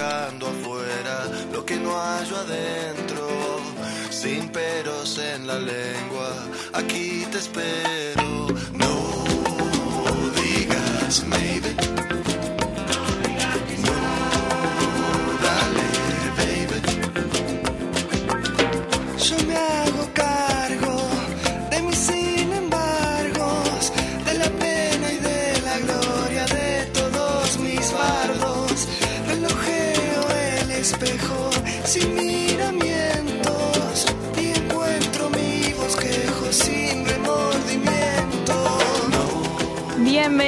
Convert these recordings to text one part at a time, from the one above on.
Afuera lo que no hallo adentro. Sin peros en la lengua, aquí te espero.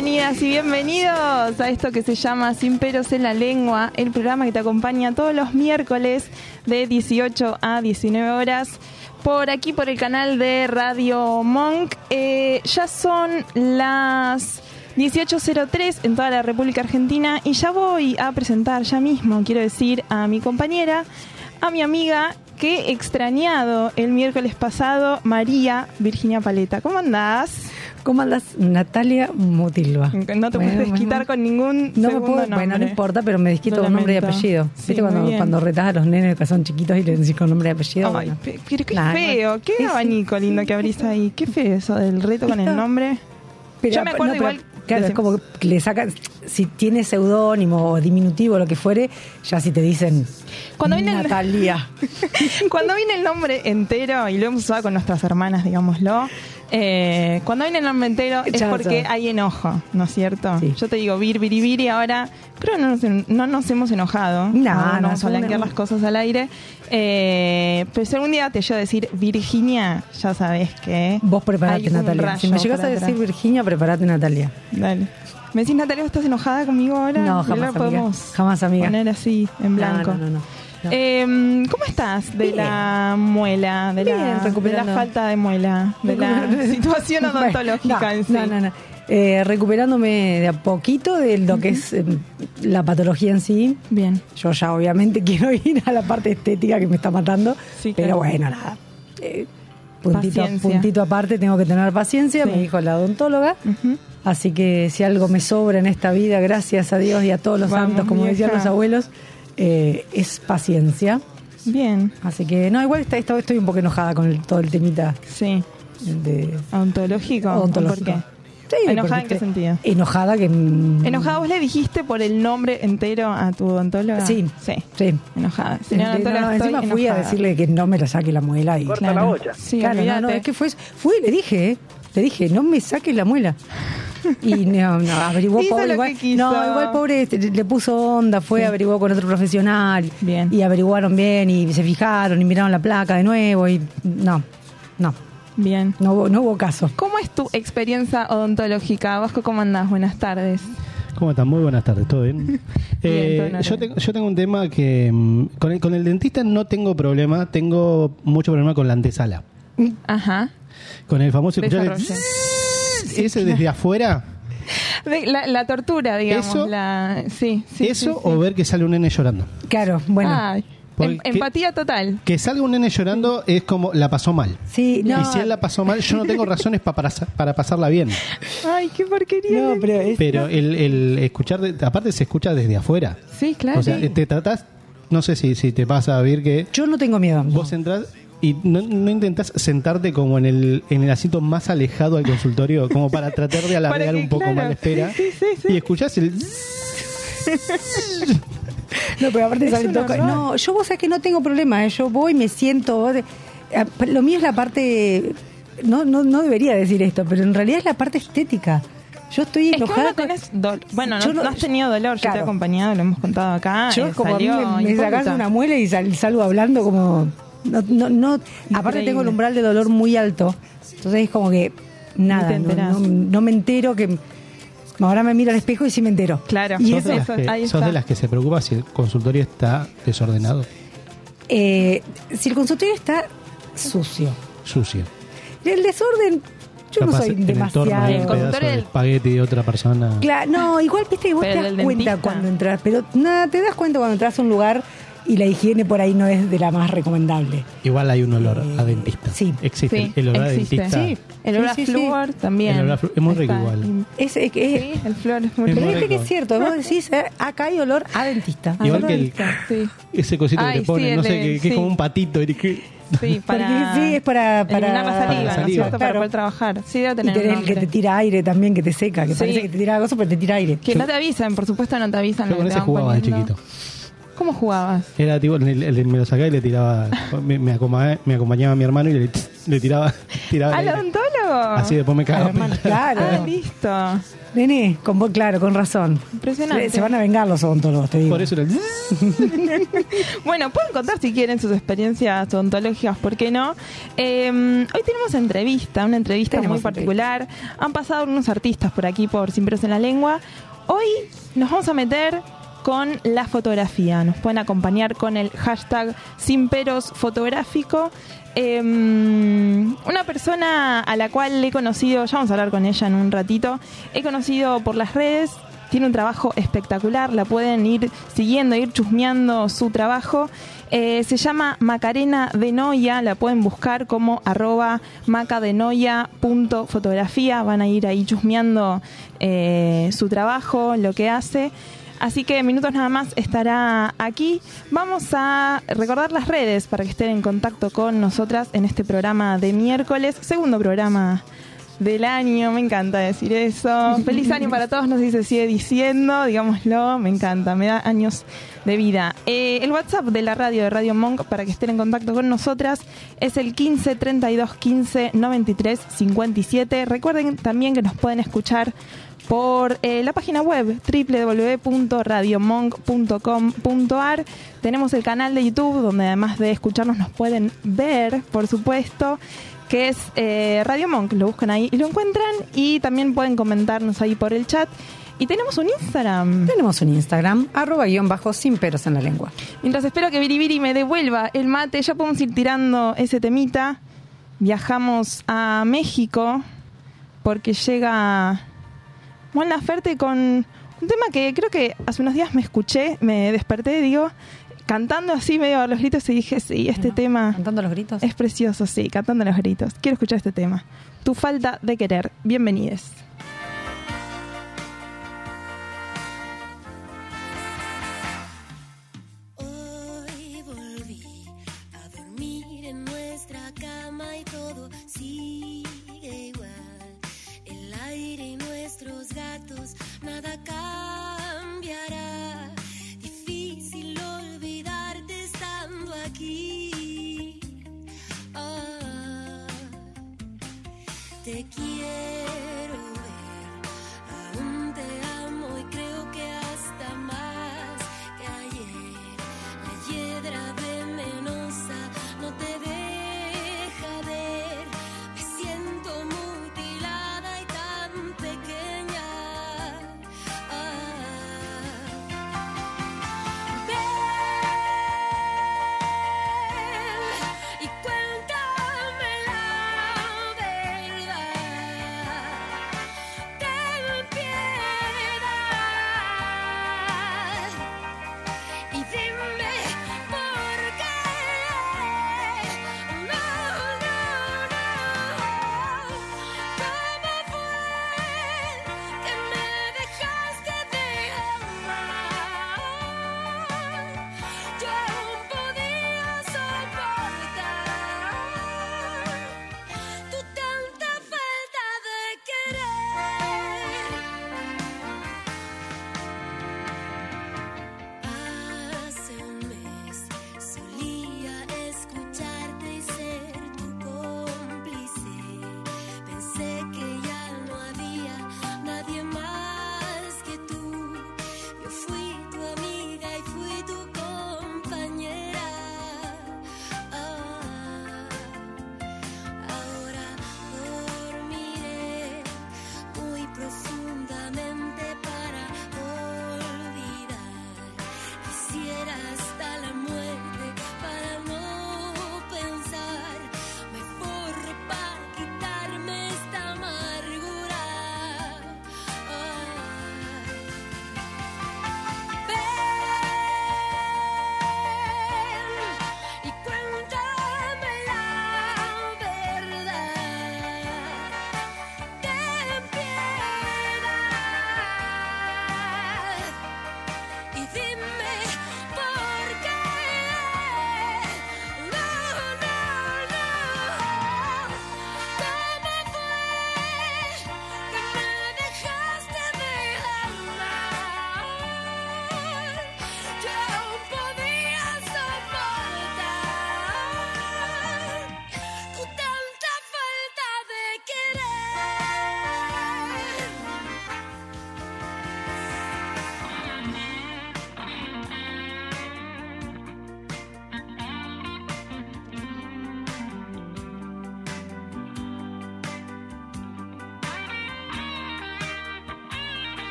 Bienvenidas y bienvenidos a esto que se llama Sin peros en la lengua, el programa que te acompaña todos los miércoles de 18 a 19 horas por aquí por el canal de Radio Monk. Eh, ya son las 18.03 en toda la República Argentina y ya voy a presentar ya mismo, quiero decir, a mi compañera, a mi amiga que he extrañado el miércoles pasado, María Virginia Paleta. ¿Cómo andás? ¿Cómo andas, Natalia Mutilva? No te puedes desquitar bueno. con ningún No me puedo, nombre. bueno, no importa, pero me desquito con nombre y apellido. Sí, ¿Viste cuando, cuando retás a los nenes que son chiquitos y le decís con nombre y apellido? Ay, Bueno. pero qué feo, qué sí. abanico lindo que abrís ahí. Qué feo eso del reto con el nombre. Pero- Yo me acuerdo no, pero, igual- Claro, es como que le sacan, si tiene seudónimo o diminutivo o lo que fuere, ya si te dicen Cuando viene el- Natalia. Cuando viene el nombre entero, y lo hemos usado con nuestras hermanas, digámoslo, eh, cuando viene el nombre entero es porque hay enojo, ¿no es cierto? Sí. Yo te digo vir, vir, vir, y ahora creo que no nos, no nos hemos enojado. No, no, vamos a blanquear las cosas al aire. Eh, pero si algún día te llego a decir Virginia, ya sabes que. Vos preparate, hay un Natalia. Si me llegas a decir atrás. Virginia, preparate, Natalia. Dale. ¿Me decís, Natalia, estás enojada conmigo ahora? No, jamás, amiga. podemos Jamás, amiga. Poner así, en blanco. No, no, no. No. Eh, ¿Cómo estás de Bien. la muela, de, Bien, la, de la falta de muela, de la situación Bueno, odontológica no, en sí? No, no, no. Eh, recuperándome de a poquito de lo que es eh, la patología en sí. Bien. Yo ya obviamente quiero ir a la parte estética que me está matando. Sí, pero claro. bueno, nada. Eh, puntito, puntito aparte, tengo que tener paciencia, Sí. me dijo la odontóloga. Ujú. Así que si algo me sobra en esta vida, gracias a Dios y a todos los Vamos, santos, como decían los abuelos, eh, es paciencia. Bien, Así que, no, igual está, está- estoy un poco enojada con el- todo el temita sí. de ¿Odontológico? odontológico. ¿Por qué? Sí, ¿Enojada en qué sentido? Enojada que... ¿Enojada vos le dijiste por el nombre entero a tu odontóloga? Sí. Sí. Sí. Enojada. Señora no, encima fui a decirle que no me la saque la muela y Claro. Sí, Claro, no, no, es que fue, fui y le dije, ¿eh? le dije, no me saques la muela. Y no, no, averiguó Hizo pobre, lo igual, que quiso. no, igual pobre le puso onda, fue, Sí. averiguó con otro profesional Bien. y averiguaron bien y se fijaron y miraron la placa de nuevo y no, no, Bien. no hubo, no hubo caso. ¿Cómo es tu experiencia odontológica? Vasco, ¿cómo andás? Buenas tardes. ¿Cómo están? Muy buenas tardes, ¿todo bien? Eh, todo yo, tengo, yo tengo un tema que mm, con el, con el dentista no tengo problema, tengo mucho problema con la antesala. Ajá. Con el famoso escuchar el ese desde afuera, La, la tortura, digamos. Eso- la, sí, sí, eso sí, sí. o ver que sale un nene llorando. Claro, bueno, em- empatía total. Que salga un nene llorando es como la pasó mal. sí, no, Y si él la pasó mal, yo no tengo razones pa- para, para pasarla bien. Ay, qué porquería. no, pero es- Pero el, el escuchar, de- aparte se escucha desde afuera. Sí, claro. O sea, te tratás, no sé si, si te pasa a ver que yo no tengo miedo. no. Vos entrás y no, no intentás sentarte como en el, en el asiento más alejado al consultorio, como para tratar de alargar que, un poco claro, más la espera. sí, sí, sí. Y escuchás el... No, pero aparte sale todo-. No, yo vos sabés que no tengo problema, ¿eh? yo voy, me siento. eh, Lo mío es la parte. No, no, no debería decir esto, pero en realidad es la parte estética. Yo estoy Es que enojada. no tenés Bueno, Yo no, no- no has tenido dolor, yo te he Claro. acompañado, lo hemos contado acá. Yo eh, como a mí me, me sacás una muela y sal- salgo hablando como... No, no, no, aparte tengo el umbral de dolor muy alto. Entonces es como que nada, no, no- no me entero que... Ahora me miro al espejo y sí me entero. Claro. Y ¿Sos, eso, de las que, ahí sos de las que se preocupa si el consultorio está desordenado, eh, si el consultorio está sucio. sucio. El desorden, yo no Capaz soy el El un demasiado. pedazo consultorio del- espagueti de otra persona. Claro, no, igual viste que vos Pero te el das cuenta cuando entras, pero nada, te das cuenta cuando entras a un lugar y la higiene por ahí no es de la más recomendable. Igual hay un olor a dentista. sí. Existe Sí, el olor existe. a dentista. Sí. El olor a Sí, sí. flúor también. El olor a flúor es muy rico Está igual. Es, es, que- Sí, el flúor es muy Es pero rico. viste que rico. es cierto, vos decís, eh, acá hay olor a dentista. Igual que el-. Ese cosito Ay, que te ponen, sí, no sé, que, que sí. es como un patito. y que- Sí, para, Porque sí, es para- para- Para saliva, ¿no es? Para poder trabajar. Sí, debe Y tener un tenés el que te tira aire también, que te seca, que Sí. parece que te tira cosa, pero te tira aire. Que no te avisan, por supuesto no te avisan. Yo con ese jugaba de chiquito. ¿Cómo jugabas? Era tipo, me lo sacaba y le tiraba. Me, me acompañaba, me acompañaba mi hermano y le, le tiraba. tiraba ¿Al odontólogo? Así después me cagaba. Hermano, claro. Ah, listo. Nene, con vos, claro, con razón. Impresionante. Se, se van a vengar los odontólogos, te digo. Por eso era el. Bueno, pueden contar si quieren sus experiencias odontológicas, ¿por qué no? Eh, hoy tenemos entrevista, una entrevista Tenemos muy particular. Han pasado unos artistas por aquí, por Sin Pelos en la Lengua. Hoy nos vamos a meter con la fotografía. Nos pueden acompañar con el hashtag Sin Peros Fotográfico. Eh, una persona a la cual he conocido, ya vamos a hablar con ella en un ratito, he conocido por las redes, tiene un trabajo espectacular, la pueden ir siguiendo, ir chusmeando su trabajo. Eh, se llama Macarena de Noia, la pueden buscar como arroba macadenoia.fotografía, van a ir ahí chusmeando eh, su trabajo, lo que hace. Así que minutos nada más estará aquí. Vamos a recordar las redes para que estén en contacto con nosotras en este programa de miércoles, segundo programa del año, me encanta decir eso. Feliz año para todos, no sé si se sigue diciendo, digámoslo, me encanta, me da años de vida. Eh, el WhatsApp de la radio de Radio Monk para que estén en contacto con nosotras es el 15 32 15 93 57. Recuerden también que nos pueden escuchar por eh, la página web www.radiomonk.com.ar. Tenemos el canal de YouTube donde además de escucharnos nos pueden ver, por supuesto, que es eh, Radio Monk. Lo buscan ahí y lo encuentran y también pueden comentarnos ahí por el chat. Y tenemos un Instagram. Tenemos un Instagram, arroba guion bajo sin peros en la lengua. Mientras espero que Biribiri me devuelva el mate, ya podemos ir tirando ese temita. Viajamos a México porque llega Juan Laferte con un tema que creo que hace unos días me escuché, me desperté, digo, cantando así medio a los gritos y dije, sí, este tema Cantando los gritos. es precioso, sí, cantando los gritos. Quiero escuchar este tema. Tu falta de querer. Bienvenides.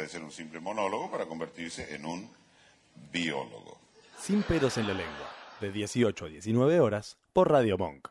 De ser un simple monólogo para convertirse en un biólogo. Sin pelos en la lengua, de 18 a 19 horas por Radio Monk.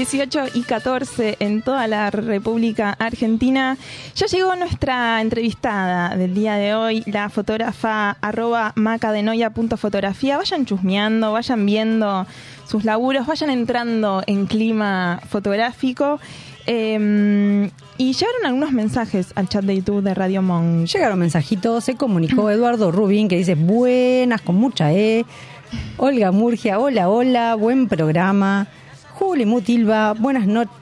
18 y 14 en toda la República Argentina. Ya llegó nuestra entrevistada del día de hoy, la fotógrafa arroba macadenoia.fotografía. Vayan chusmeando, vayan viendo sus laburos, vayan entrando en clima fotográfico. Eh, y llegaron algunos mensajes al chat de YouTube de Radio Monk. Llegaron mensajitos, se comunicó Eduardo Rubín que dice buenas con mucha E. Olga Murgia, hola, hola, buen programa. Juli Mutilva, buenas noches.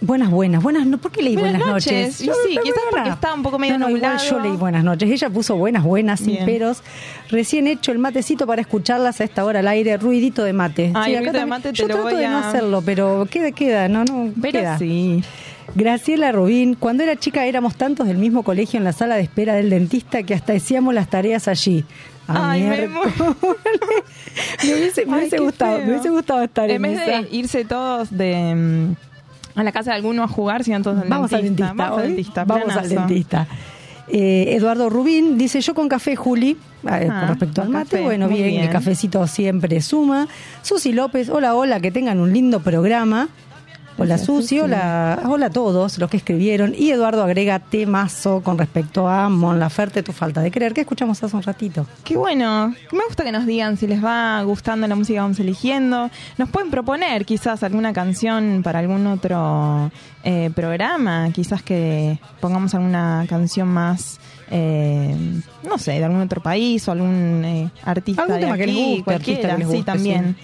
Buenas, buenas, buenas no, ¿Por qué leí buenas, Buenas noches. Y sí, quizás porque está un poco medio no, no, igual yo leí buenas noches. Ella puso buenas, buenas, sin Bien. peros. Recién hecho el matecito para escucharlas a esta hora al aire. Ruidito de mate. Ay, acá de mate te Yo lo trato voy de no a- hacerlo, pero queda, queda, no, no. Pero queda. sí. Graciela Rubín, cuando era chica éramos tantos del mismo colegio en la sala de espera del dentista que hasta hacíamos las tareas allí. Ah, Ay, me me hubiese, me Ay, hubiese qué gustado, feo. me hubiese gustado estar en, En vez esa. de irse todos de mm, a la casa de alguno a jugar, sino todos al Vamos al dentista. al hoy. dentista. Vamos al planazo. dentista. Eh, Eduardo Rubín dice yo con café Juli eh, Ah, con respecto al mate café, bueno bien. el cafecito siempre suma Susi López hola hola que tengan un lindo programa hola Susi, hola hola a todos los que escribieron y Eduardo agrega temazo con respecto a Mon Laferte tu falta de creer que escuchamos hace un ratito Qué bueno. Me gusta que nos digan si les va gustando la música que vamos eligiendo. Nos pueden proponer quizás alguna canción para algún otro eh, programa. Quizás que pongamos alguna canción más, eh, no sé, de algún otro país o algún eh, artista Algún de tema que les aquí, guste, artista cualquiera. que les sí, guste, también.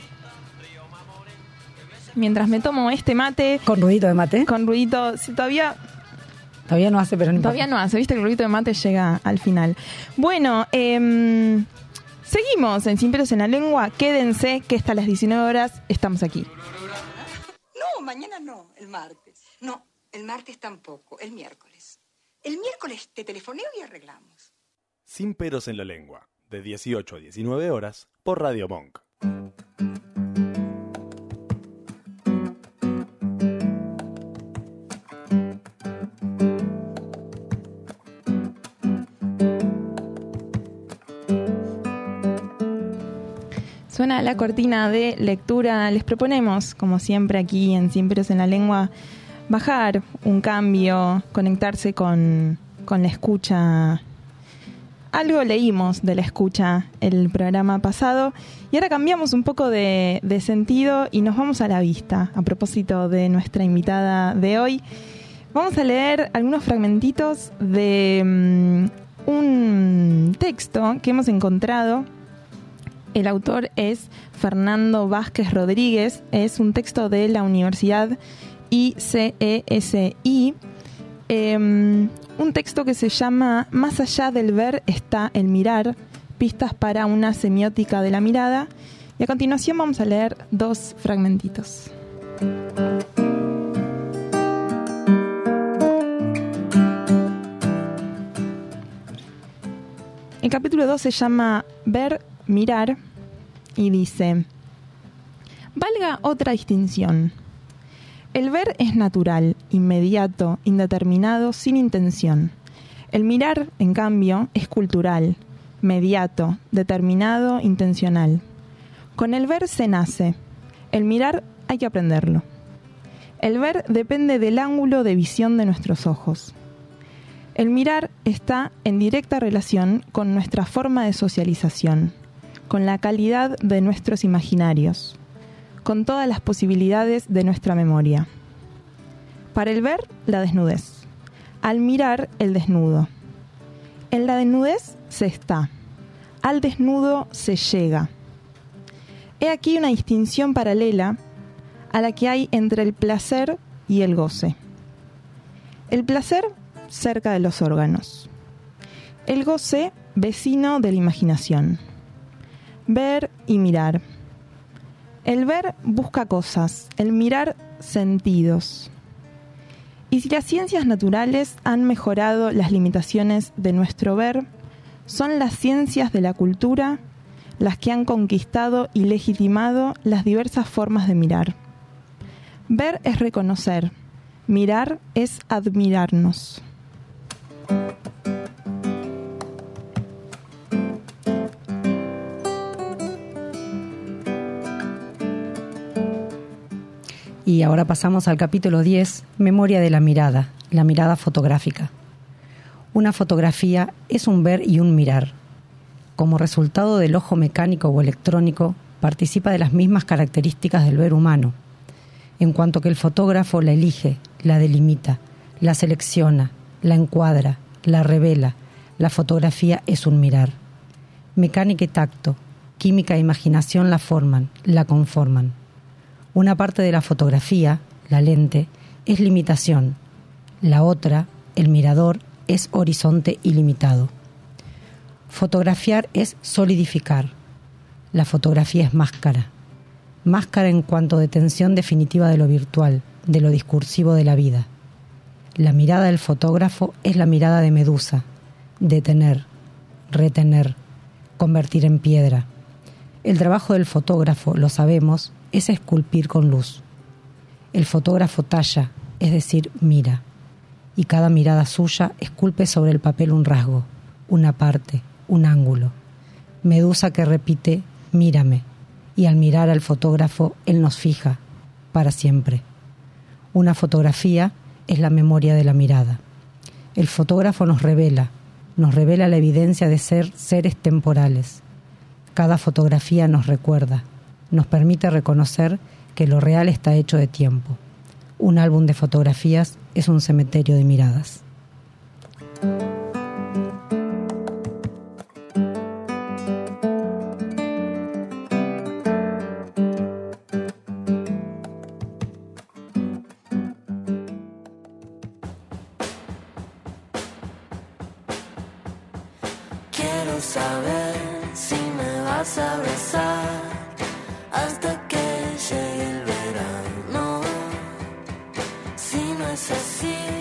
Mientras me tomo este mate con ruidito de mate con ruidito, si todavía todavía no hace pero no. Todavía no hace, viste que el ruido de mate llega al final. Bueno, em, seguimos en Sin Pelos en la Lengua. Quédense que hasta las 19 horas estamos aquí. No, mañana no, el martes. No, el martes tampoco, el miércoles. El miércoles te telefoneo y arreglamos. Sin pelos en la lengua, de 18 a 19 horas por Radio Monk. Suena la cortina de lectura. Les proponemos, como siempre aquí en Sin Pelos en la Lengua, bajar un cambio, conectarse con, con la escucha. Algo leímos de la escucha el programa pasado y ahora cambiamos un poco de, de sentido y nos vamos a la vista. A propósito de nuestra invitada de hoy, vamos a leer algunos fragmentitos de mm, un texto que hemos encontrado el autor es Fernando Vázquez Rodríguez, es un texto de la Universidad ICESI, em, un texto que se llama Más allá del ver está el mirar, pistas para una semiótica de la mirada, y a continuación vamos a leer dos fragmentitos. El capítulo 2 se llama Ver, mirar y dice, valga otra distinción. El ver es natural, inmediato, indeterminado, sin intención. El mirar, en cambio, es cultural, mediato, determinado, intencional. Con el ver se nace. El mirar hay que aprenderlo. El ver depende del ángulo de visión de nuestros ojos. El mirar está en directa relación con nuestra forma de socialización, con la calidad de nuestros imaginarios, con todas las posibilidades de nuestra memoria. Para el ver, la desnudez. Al mirar, el desnudo. En la desnudez se está. Al desnudo se llega. He aquí una distinción paralela a la que hay entre el placer y el goce. El placer cerca de los órganos. El goce vecino de la imaginación. Ver y mirar. El ver busca cosas, el mirar sentidos. Y si las ciencias naturales han mejorado las limitaciones de nuestro ver, son las ciencias de la cultura las que han conquistado y legitimado las diversas formas de mirar. Ver es reconocer, mirar es admirarnos. Y ahora pasamos al capítulo 10, Memoria de la mirada, la mirada fotográfica. Una fotografía es un ver y un mirar. Como resultado del ojo mecánico o electrónico, participa de las mismas características del ver humano, en cuanto que el fotógrafo la elige, la delimita, la selecciona, la encuadra, la revela. La fotografía es un mirar. Mecánica y tacto, química e imaginación la forman, la conforman. Una parte de la fotografía, la lente, es limitación. La otra, el mirador, es horizonte ilimitado. Fotografiar es solidificar. La fotografía es máscara. Máscara en cuanto detención definitiva de lo virtual, de lo discursivo de la vida. La mirada del fotógrafo es la mirada de Medusa, detener, retener, convertir en piedra. El trabajo del fotógrafo, lo sabemos, es esculpir con luz. El fotógrafo talla, es decir, mira, y cada mirada suya esculpe sobre el papel un rasgo, una parte, un ángulo. Medusa que repite, mírame, y al mirar al fotógrafo, él nos fija, para siempre. Una fotografía es la memoria de la mirada. El fotógrafo nos revela, nos revela la evidencia de ser seres temporales. Cada fotografía nos recuerda, nos permite reconocer que lo real está hecho de tiempo. Un álbum de fotografías es un cementerio de miradas. Quiero saber si me vas a abrazar hasta que llegue el verano. Si no es así,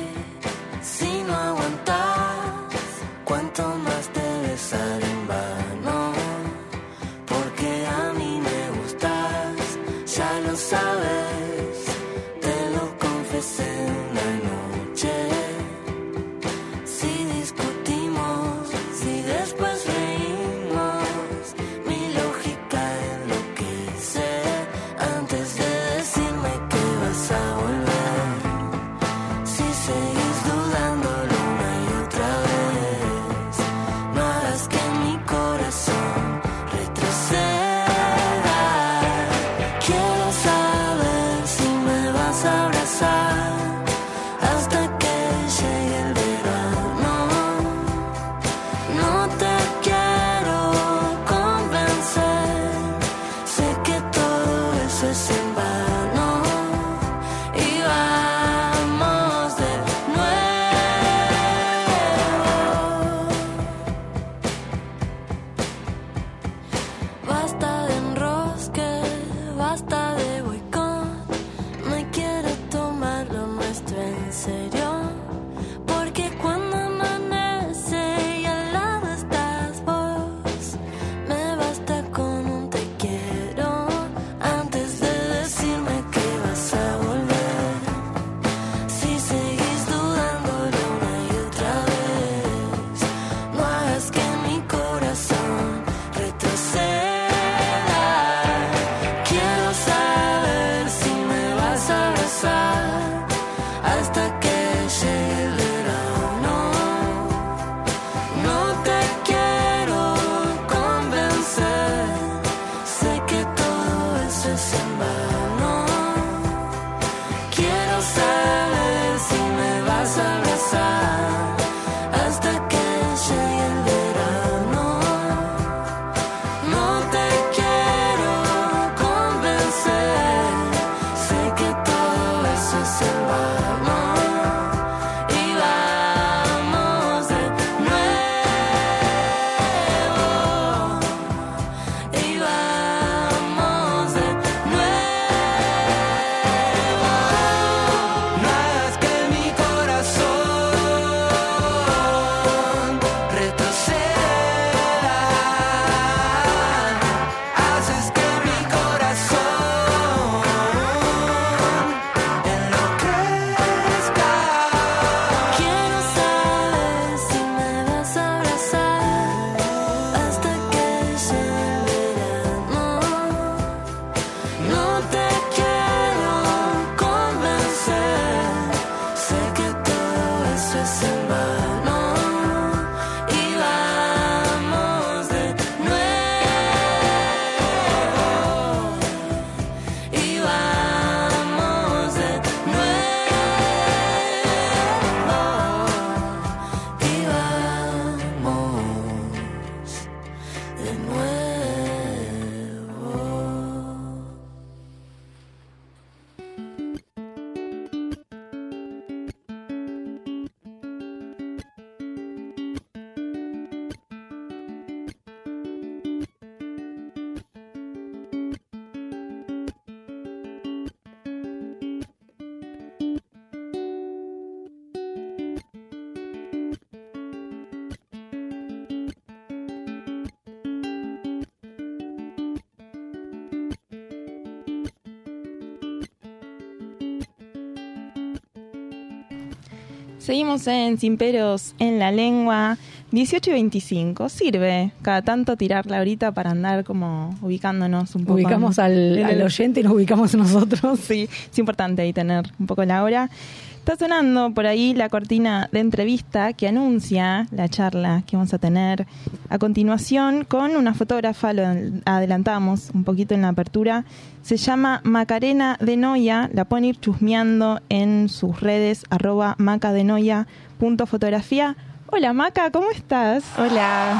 Seguimos en Sin Peros en la Lengua. 18 y 25. Sirve cada tanto tirarla ahorita para andar como ubicándonos un poco. Ubicamos al, al oyente y nos ubicamos nosotros. Sí, es importante ahí tener un poco la hora. Está sonando por ahí la cortina de entrevista que anuncia la charla que vamos a tener a continuación con una fotógrafa, lo adelantamos un poquito en la apertura. Se llama Macarena de Noia, la pueden ir chusmeando en sus redes, arroba macadenoia.fotografía. Hola Maca, ¿cómo estás? Hola.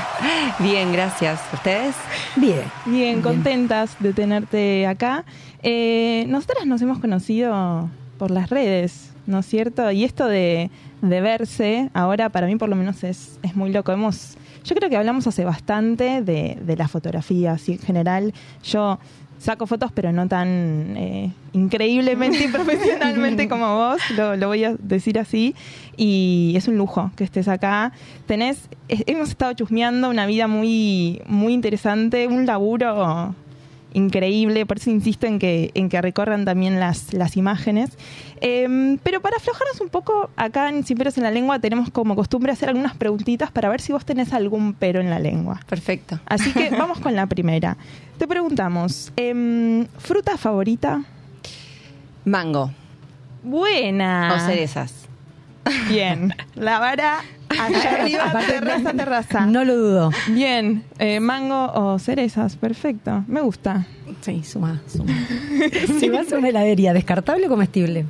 Bien, gracias. ¿Ustedes? Bien. Bien, contentas de tenerte acá. Eh, nosotras nos hemos conocido por las redes, ¿no es cierto? Y esto de, de verse, ahora para mí por lo menos es, es muy loco. Hemos, yo creo que hablamos hace bastante de, de la fotografía, así en general. Yo saco fotos, pero no tan eh, increíblemente y profesionalmente como vos, lo, lo voy a decir así. Y es un lujo que estés acá. Tenés, eh, hemos estado chusmeando una vida muy, muy interesante, un laburo increíble, por eso insisto en que, en que recorran también las, las imágenes. Eh, pero para aflojarnos un poco, acá en Sin Peros en la Lengua tenemos como costumbre hacer algunas preguntitas para ver si vos tenés algún pero en la lengua. Perfecto. Así que vamos con la primera. Te preguntamos, em, ¿fruta favorita? Mango Buena. o cerezas. Bien. La vara allá arriba, terraza, terraza. No lo dudo. Bien. Eh, mango o cerezas. Perfecto. Me gusta. Sí, suma, suma. Si vas a una heladería, ¿descartable o comestible?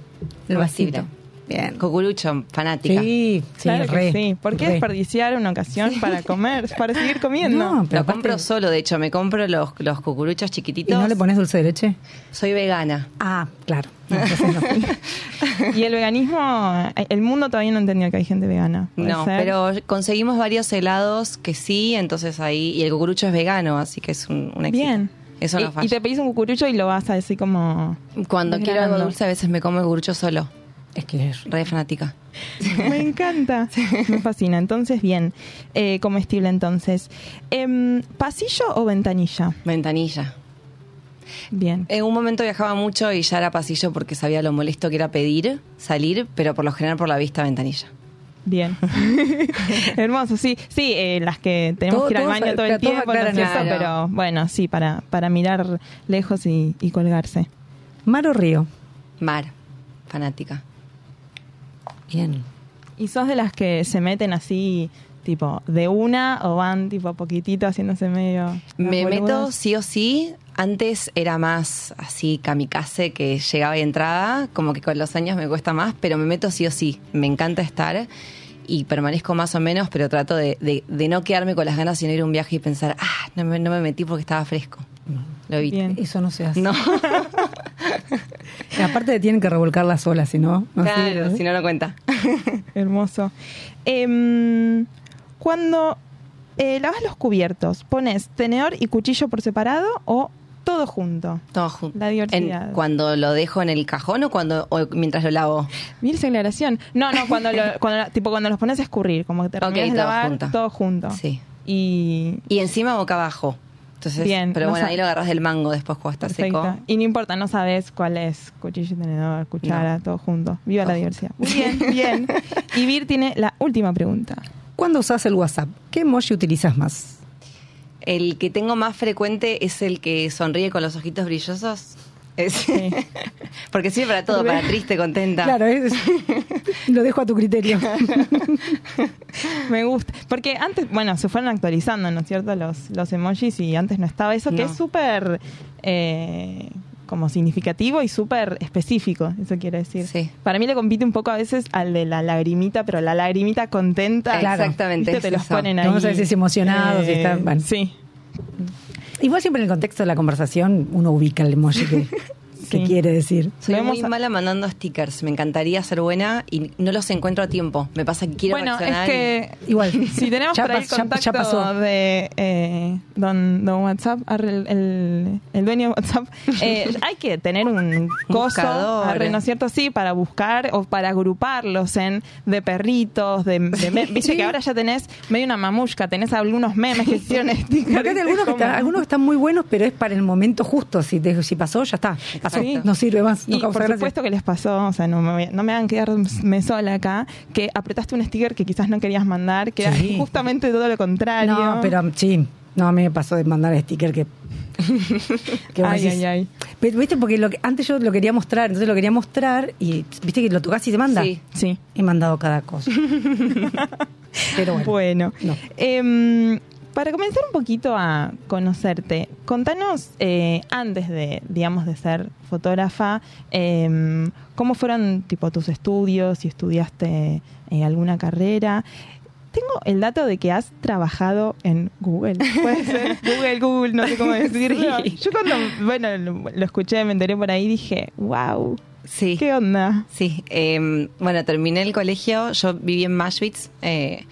El Comestible. vasito. Bien. Cucurucho, fanática. Sí, sí, claro re, que sí. ¿Por qué re. desperdiciar una ocasión para comer, para seguir comiendo? No, pero Lo aparte- compro solo, de hecho, me compro los, los cucuruchos ¿Y chiquititos. no le pones dulce de leche? Soy vegana. Ah, claro. No, entonces no. Y el veganismo, el mundo todavía no entendió que hay gente vegana. ¿Puede No, ser? pero conseguimos varios helados que sí, entonces ahí. Y el cucurucho es vegano, así que es un, un éxito. Bien. Eso no y, falla. y te pedís un cucurucho y lo vas a decir como... Cuando quiero algo dulce, a veces me como el cucurucho solo. Es que es Re fanática. Me encanta. Me fascina. Entonces, bien. Eh, comestible, entonces. Em, ¿Pasillo o ventanilla? Ventanilla. Bien. En un momento viajaba mucho y ya era pasillo porque sabía lo molesto que era pedir, salir, pero por lo general por la vista ventanilla. Bien. Hermoso, sí. Sí, eh, las que tenemos Todo- que ir al baño todo el tiempo, ¿no es aclaran cierto? eso. pero bueno, sí, para, para mirar lejos y, y colgarse. mar o río. Mar, fanática. Bien. ¿Y sos de las que se meten así, tipo, de una o van, tipo, a poquitito haciéndose medio... Me meto sí o sí. Antes era más así kamikaze que llegaba y entraba, como que con los años me cuesta más, pero me meto sí o sí. Me encanta estar y permanezco más o menos, pero trato de, de- de no quedarme con las ganas sino ir a un viaje y pensar, ah, no me, no me metí porque estaba fresco. Lo. Bien. Eso no se hace. No, Y aparte te tienen que revolcar las olas, si no, no claro, sirve, si no, no cuenta. Hermoso. Em, cuando eh, lavas los cubiertos, ¿pones tenedor y cuchillo por separado o todo junto? Todo junto. La diversidad. En- cuando lo dejo en el cajón o cuando o mientras lo lavo. Mira esa aclaración. No, no, cuando, lo- cuando, tipo, cuando los pones a escurrir, como que te Ok, terminas de todo lavar junto. todo junto. Sí. Y Y encima boca abajo. Entonces, Bien, pero no bueno, ahí lo agarras del mango después cuando está perfecto. seco. Y no importa, no sabes cuál es cuchillo, tenedor, cuchara, todo junto. Viva la diversidad. Bien, bien. Y Vir tiene la última pregunta. ¿Cuándo usas el WhatsApp? ¿Qué emoji utilizas más? El que tengo más frecuente es el que sonríe con los ojitos brillosos. Es- Sí. Porque sirve para todo, para triste, contenta. Claro, es- lo dejo a tu criterio. Me gusta. Porque antes, bueno, se fueron actualizando, ¿no es cierto? Los, los emojis y antes no estaba eso, que es súper eh, como significativo y súper específico, eso quiere decir. Sí. Para mí le compite un poco a veces al de la lagrimita, pero la lagrimita contenta. Claro. Exactamente. Te los ponen ahí. Vamos a ver si es emocionado, si está- bueno. Sí. Igual siempre en el contexto de la conversación uno ubica el emoji que, Sí. quiere decir. Soy muy mala mandando stickers. Me encantaría ser buena y no los encuentro a tiempo. Me pasa que quiero Bueno, es y- que Igual. si tenemos Ya por ahí ya- contacto ya pasó. de eh, don, don WhatsApp, el, el- el dueño de WhatsApp, eh, hay que tener un coso, Buscador. arre, ¿no es cierto? Sí, para buscar o para agruparlos en de perritos, de, de me- viste Sí. que ahora ya tenés medio una mamushka, tenés algunos memes que hicieron stickers. Algunos que, están, algunos que están muy buenos, pero es para el momento justo. Si, te- si pasó, ya está. Pasó. Sí. no sirve más. No y por gracia. supuesto que les pasó, o sea, no me, no me hagan quedarme sola acá, que apretaste un sticker que quizás no querías mandar, que Sí. era justamente todo lo contrario. No, pero sí. No, a mí me pasó de mandar sticker que. que Ay, decís- ay, ay. Pero, ¿Viste? Porque lo que, antes yo lo quería mostrar, entonces lo quería mostrar y viste que lo tocas y se manda. Sí. Sí. He mandado cada cosa. pero bueno. Bueno, No. Em, para comenzar un poquito a conocerte, contanos eh, antes de, digamos, de ser fotógrafa, em, cómo fueron tipo tus estudios, si estudiaste eh, alguna carrera. Tengo el dato de que has trabajado en Google. Puede ser Google, Google, no sé cómo decirlo. Sí. Yo cuando, bueno, lo, lo escuché, me enteré por ahí, dije, wow, Sí. ¿qué onda? Sí, eh, bueno, terminé el colegio, yo viví en Mashwitz eh,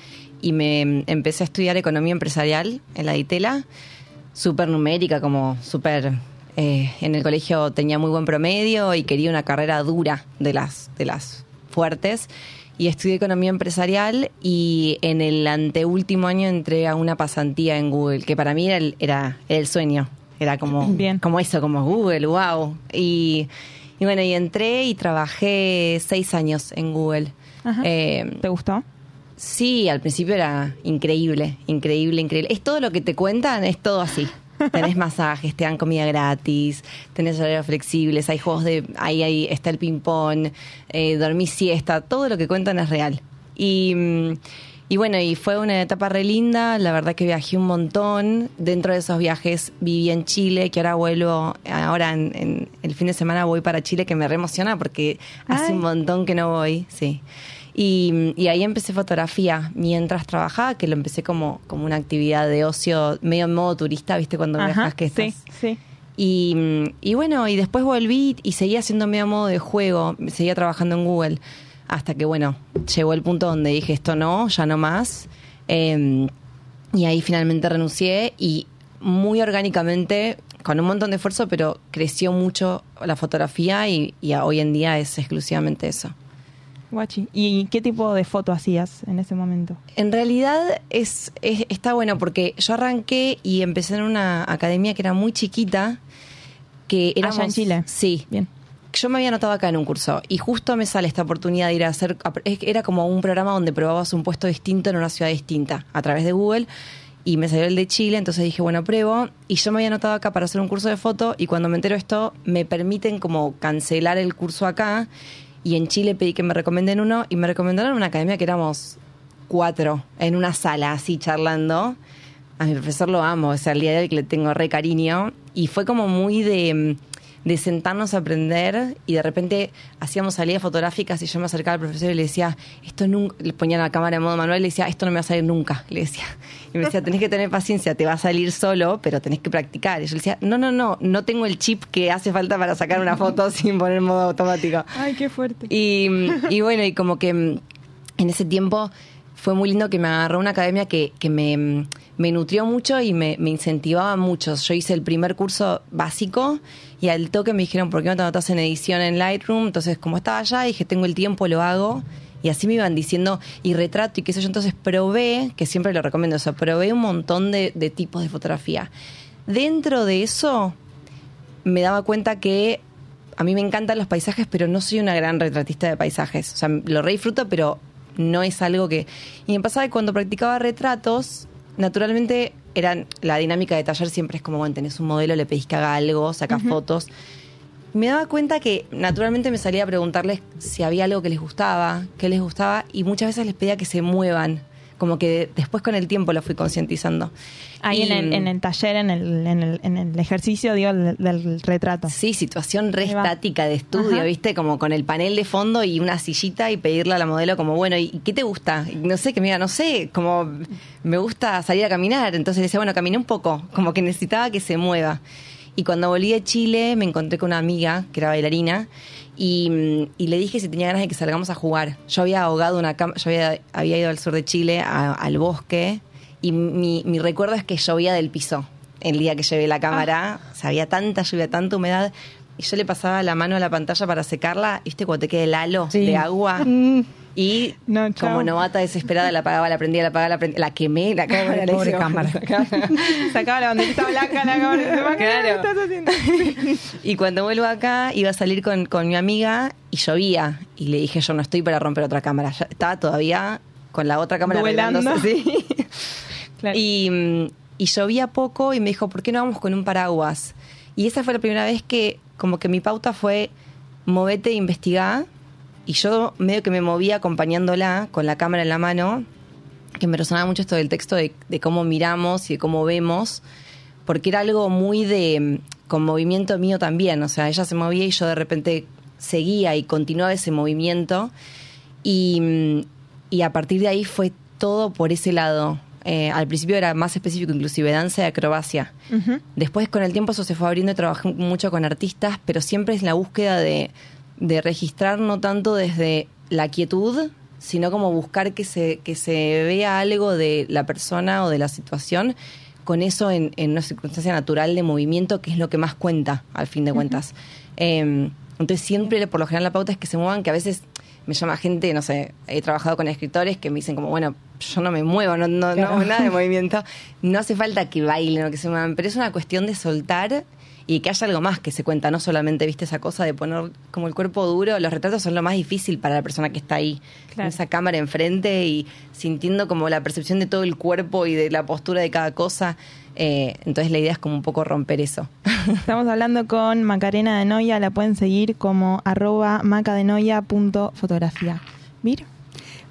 y me empecé a estudiar economía empresarial en la DITELA, súper numérica, como súper... eh, en el colegio tenía muy buen promedio y quería una carrera dura de las, de las fuertes. Y estudié economía empresarial y en el anteúltimo año entré a una pasantía en Google, que para mí era el, era, era el sueño. Era como, Bien. como eso, como Google, wow. Y, y bueno, y entré y trabajé seis años en Google. Eh, ¿Te gustó? Sí, al principio era increíble, increíble, increíble. Es todo lo que te cuentan, es todo así. Tenés masajes, te dan comida gratis, tenés horarios flexibles, hay juegos de... Ahí, ahí está el ping-pong, eh, dormís siesta, todo lo que cuentan es real. Y, mm, y bueno, y fue una etapa re linda, la verdad que viajé un montón. Dentro de esos viajes viví en Chile, que ahora vuelvo, ahora en, en el fin de semana voy para Chile, que me re emociona porque hace un montón que no voy, sí. Y, y ahí empecé fotografía mientras trabajaba, que lo empecé como, como una actividad de ocio, medio en modo turista, ¿viste? Cuando Ajá, viajas que sí, estás. sí. Y, mm, y bueno, y después volví y seguía haciendo medio modo de juego, seguía trabajando en Google, hasta que, bueno, llegó el punto donde dije, esto no, ya no más. Eh, y ahí finalmente renuncié y muy orgánicamente, con un montón de esfuerzo, pero creció mucho la fotografía y, y hoy en día es exclusivamente eso. Guachi. ¿Y qué tipo de foto hacías en ese momento? En realidad es, es- está bueno porque yo arranqué y empecé en una academia que era muy chiquita, que era Allá en Chile. Sí. Bien. Yo me había anotado acá en un curso y justo me sale esta oportunidad de ir a hacer, era como un programa donde probabas un puesto distinto en una ciudad distinta a través de Google y me salió el de Chile, entonces dije, bueno, pruebo y yo me había anotado acá para hacer un curso de foto y cuando me entero esto me permiten como cancelar el curso acá y en Chile pedí que me recomienden uno y me recomendaron una academia que éramos cuatro en una sala así charlando. A mi profesor lo amo, es el día de hoy le tengo re cariño. Y fue como muy de, mm, de sentarnos a aprender y de repente hacíamos salidas fotográficas y yo me acercaba al profesor y le decía, esto nunca, le ponía la cámara en modo manual y le decía, esto no me va a salir nunca, le decía. Y me decía, tenés que tener paciencia, te va a salir solo, pero tenés que practicar. Y yo le decía, no, no, no, no tengo el chip que hace falta para sacar una foto sin poner modo automático. Ay, qué fuerte. Y, y bueno, y como que en ese tiempo fue muy lindo que me agarró una academia que, que me, me nutrió mucho y me, me incentivaba mucho. Yo hice el primer curso básico y al toque me dijeron, ¿por qué no te anotas en edición en Lightroom? Entonces, como estaba allá, dije, tengo el tiempo, lo hago. Y así me iban diciendo, y retrato y qué sé yo. Entonces probé, que siempre lo recomiendo, o probé un montón de, de tipos de fotografía. Dentro de eso, me daba cuenta que a mí me encantan los paisajes, pero no soy una gran retratista de paisajes. O sea, lo re disfruto, pero no es algo que... Y me pasaba que cuando practicaba retratos, naturalmente eran la dinámica de taller siempre es como, bueno, tenés un modelo, le pedís que haga algo, sacas fotos. Me daba cuenta que naturalmente me salía a preguntarles si había algo que les gustaba, qué les gustaba, y muchas veces les pedía que se muevan. Como que después con el tiempo lo fui concientizando. Ahí Y- en, el, en el taller, en el, en el, en el ejercicio, digo, del, del retrato. Sí, situación re estática de estudio, Ajá. ¿viste? Como con el panel de fondo y una sillita y pedirle a la modelo como, bueno, ¿y qué te gusta? Y No sé, que me diga, no sé, como me gusta salir a caminar. Entonces le decía, bueno, caminé un poco, como que necesitaba que se mueva. Y cuando volví de Chile me encontré con una amiga que era bailarina y, mm, y le dije si tenía ganas de que salgamos a jugar. Yo había ahogado una cama, yo había, había ido al sur de Chile, a- al bosque, y mi, mi recuerdo es que llovía del piso el día que llevé la cámara. O sea, había tanta lluvia, tanta humedad. y yo le pasaba la mano a la pantalla para secarla, ¿viste? Cuando te queda el halo Sí. de agua. Mm. Y No, como novata desesperada, la apagaba, la prendía, la apagaba, la prendía, la quemé, la cámara. Pobre, la pobre cámara. Sacaba la banderita blanca, la cámara. ¿Qué Claro. estás haciendo? Y cuando vuelvo acá, iba a salir con, con mi amiga y llovía. Y le dije, yo no estoy para romper otra cámara. Ya estaba todavía con la otra cámara arreglándose, sí. Claro. Y, mm, y llovía poco y me dijo, ¿por qué no vamos con un paraguas? Y esa fue la primera vez que como que mi pauta fue movete e investigá. Y yo medio que me movía acompañándola con la cámara en la mano, que me resonaba mucho esto del texto de, de cómo miramos y de cómo vemos, porque era algo muy de mm, con movimiento mío también. O sea, ella se movía y yo de repente seguía y continuaba ese movimiento. Y, mm, y a partir de ahí fue todo por ese lado. Eh, al principio era más específico, inclusive danza y acrobacia. Después con el tiempo eso se fue abriendo y trabajé mucho con artistas, pero siempre es la búsqueda de, de registrar no tanto desde la quietud, sino como buscar que se, que se vea algo de la persona o de la situación con eso en, en una circunstancia natural de movimiento, que es lo que más cuenta, al fin de cuentas. Eh, entonces siempre, por lo general, la pauta es que se muevan, que a veces me llama gente, no sé, he trabajado con escritores que me dicen como, bueno, yo no me muevo, no, no, no hago nada de movimiento. No hace falta que bailen o que se muevan, pero es una cuestión de soltar y que haya algo más que se cuenta, no solamente, viste, esa cosa de poner como el cuerpo duro. Los retratos son lo más difícil para la persona que está ahí, con Claro. esa cámara enfrente y sintiendo como la percepción de todo el cuerpo y de la postura de cada cosa. Eh, entonces la idea es como un poco romper eso. Estamos hablando con Macarena de Noia, la pueden seguir como arroba macadenoia.fotografía.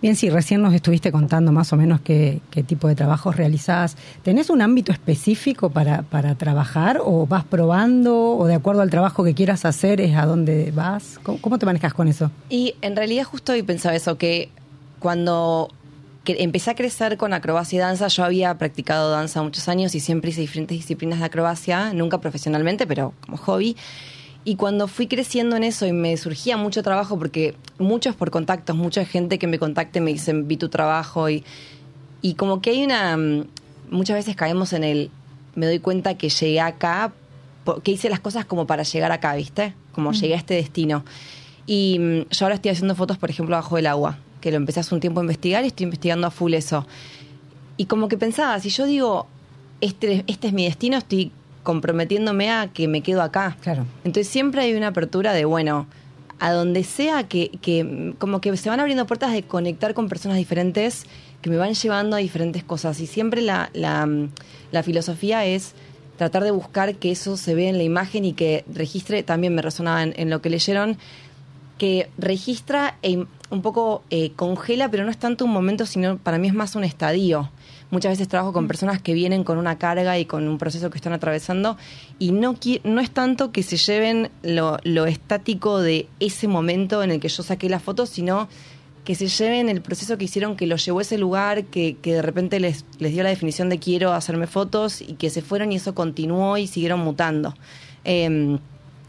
Bien, sí, recién nos estuviste contando más o menos qué, tipo de trabajos realizás. ¿Tenés un ámbito específico para, para trabajar o vas probando o de acuerdo al trabajo que quieras hacer es a dónde vas? ¿Cómo, cómo te manejas con eso? Y en realidad justo hoy pensaba eso, que cuando que empecé a crecer con acrobacia y danza, yo había practicado danza muchos años y siempre hice diferentes disciplinas de acrobacia, nunca profesionalmente, pero como hobby. Y cuando fui creciendo en eso y me surgía mucho trabajo, porque muchos por contactos, mucha gente que me contacte me dicen, vi tu trabajo y, y como que hay una... mm, Muchas veces caemos en el... Me doy cuenta que llegué acá, que hice las cosas como para llegar acá, ¿viste? Como llegué a este destino. Y mm, yo ahora estoy haciendo fotos, por ejemplo, bajo el agua, que lo empecé hace un tiempo a investigar y estoy investigando a full eso. Y como que pensaba, si yo digo, este, este es mi destino, estoy comprometiéndome a que me quedo acá. Claro. Entonces siempre hay una apertura de, bueno, a donde sea que, que como que se van abriendo puertas de conectar con personas diferentes que me van llevando a diferentes cosas. Y siempre la, la, la filosofía es tratar de buscar que eso se vea en la imagen y que registre, también me resonaba en, en lo que leyeron, que registra e un poco eh, congela, pero no es tanto un momento, sino para mí es más un estadio. Muchas veces trabajo con personas que vienen con una carga y con un proceso que están atravesando y no, no es tanto que se lleven lo, lo estático de ese momento en el que yo saqué la foto, sino que se lleven el proceso que hicieron que los llevó a ese lugar, que, que de repente les, les dio la definición de quiero hacerme fotos y que se fueron y eso continuó y siguieron mutando. Eh,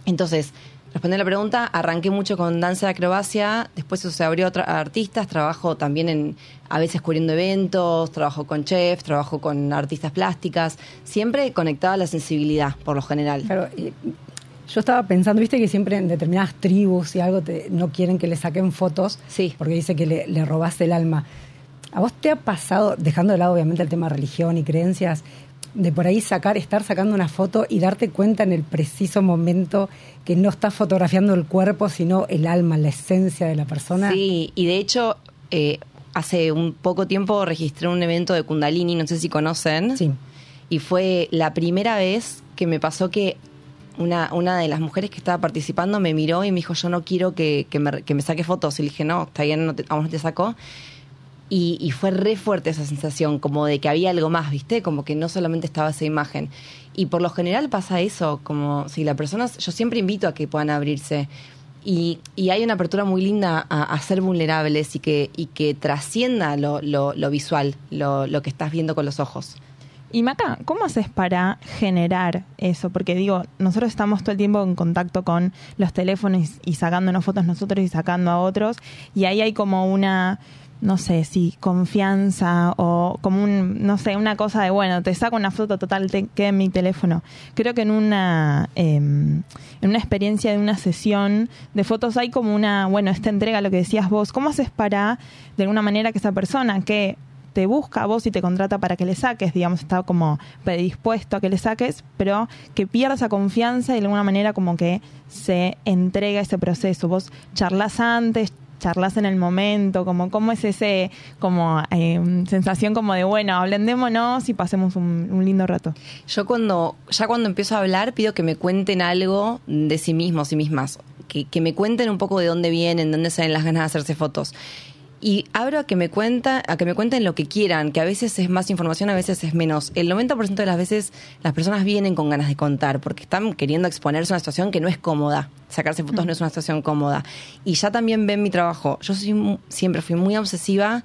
entonces, respondiendo a la pregunta, arranqué mucho con danza de acrobacia, después eso se abrió a, artistas, trabajo también en, a veces cubriendo eventos, trabajo con chefs, trabajo con artistas plásticas, siempre conectada a la sensibilidad, por lo general. Claro, eh, yo estaba pensando, viste que siempre en determinadas tribus y algo te- no quieren que le saquen fotos Sí. porque dice que le, le robaste el alma. ¿A vos te ha pasado, dejando de lado obviamente el tema religión y creencias, de por ahí sacar, estar sacando una foto y darte cuenta en el preciso momento que no estás fotografiando el cuerpo, sino el alma, la esencia de la persona? Sí, y de hecho, eh, hace un poco tiempo registré un evento de Kundalini, no sé si conocen. Sí. Y fue la primera vez que me pasó que una, una de las mujeres que estaba participando me miró y me dijo, yo no quiero que, que me, que me saque fotos. Y le dije, no, está bien, no te, vamos, no te sacó. Y, fue re fuerte esa sensación, como de que había algo más, ¿viste? Como que no solamente estaba esa imagen. Y por lo general pasa eso, como si la persona, yo siempre invito a que puedan abrirse. Y, hay una apertura muy linda a, ser vulnerables y que, trascienda lo visual, lo, lo que estás viendo con los ojos. Y Maca, ¿cómo haces para generar eso? Porque digo, nosotros estamos todo el tiempo en contacto con los teléfonos y sacándonos fotos nosotros y sacando a otros, y ahí hay como una, no sé, si confianza o como un, no sé, una cosa de, bueno, te saco una foto total, te queda en mi teléfono. Creo que en una, eh, en una experiencia de una sesión de fotos hay como una, bueno, esta entrega, lo que decías vos, ¿cómo haces para, de alguna manera, que esa persona que te busca a vos y te contrata para que le saques, digamos, está como predispuesto a que le saques, pero que pierda esa confianza y de alguna manera como que se entrega ese proceso. Vos charlas antes, charlas en el momento, como cómo es ese como eh, sensación como de bueno, hablendémonos y pasemos un, un lindo rato. Yo cuando, ya cuando empiezo a hablar, pido que me cuenten algo de sí mismos, sí mismas. Que, que me cuenten un poco de dónde vienen, dónde salen las ganas de hacerse fotos. Y abro a que me cuenta, a que me cuenten lo que quieran, que a veces es más información, a veces es menos. El 90% de las veces las personas vienen con ganas de contar, porque están queriendo exponerse a una situación que no es cómoda. Sacarse fotos no es una situación cómoda. Y ya también ven mi trabajo. Yo soy siempre fui muy obsesiva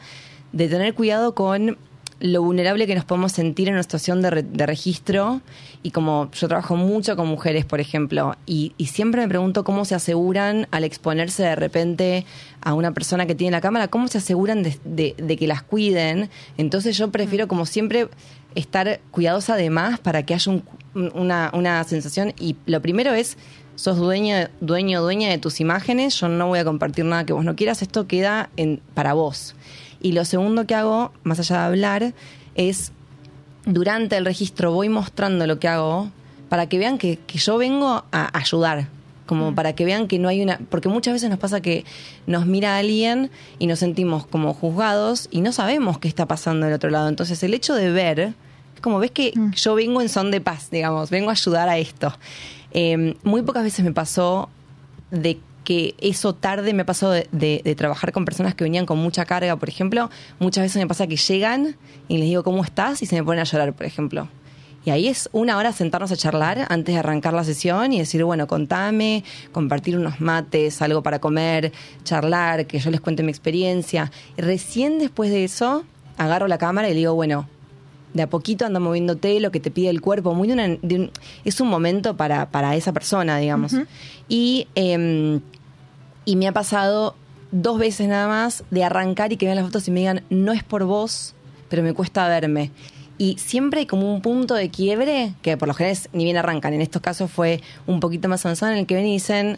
de tener cuidado con lo vulnerable que nos podemos sentir en una situación de, re- de registro y como yo trabajo mucho con mujeres, por ejemplo, y, y siempre me pregunto cómo se aseguran al exponerse de repente a una persona que tiene la cámara, cómo se aseguran de, de- de que las cuiden. Entonces yo prefiero como siempre estar cuidadosa de más para que haya un- una, una sensación y lo primero es sos dueño, dueño, dueña de tus imágenes, yo no voy a compartir nada que vos no quieras, esto queda en, para vos. Y lo segundo que hago, más allá de hablar, es durante el registro voy mostrando lo que hago para que vean que, que yo vengo a ayudar. Como para que vean que no hay una. Porque muchas veces nos pasa que nos mira alguien y nos sentimos como juzgados y no sabemos qué está pasando del otro lado. Entonces, el hecho de ver, es como ves que yo vengo en son de paz, digamos, vengo a ayudar a esto. Eh, muy pocas veces me pasó de que eso tarde me ha pasado de, de- de trabajar con personas que venían con mucha carga, por ejemplo. Muchas veces me pasa que llegan y les digo, ¿cómo estás? Y se me ponen a llorar, por ejemplo. Y ahí es una hora sentarnos a charlar antes de arrancar la sesión y decir, bueno, contame, compartir unos mates, algo para comer, charlar, que yo les cuente mi experiencia. Y recién después de eso, agarro la cámara y digo, bueno, de a poquito anda moviéndote lo que te pide el cuerpo. Muy de una- de un- es un momento para, para esa persona, digamos. Y, eh, y me ha pasado dos veces nada más de arrancar y que vean las fotos y me digan, no es por vos, pero me cuesta verme. Y siempre hay como un punto de quiebre, que por lo general es- ni bien arrancan. En estos casos fue un poquito más avanzado, en el que ven y dicen,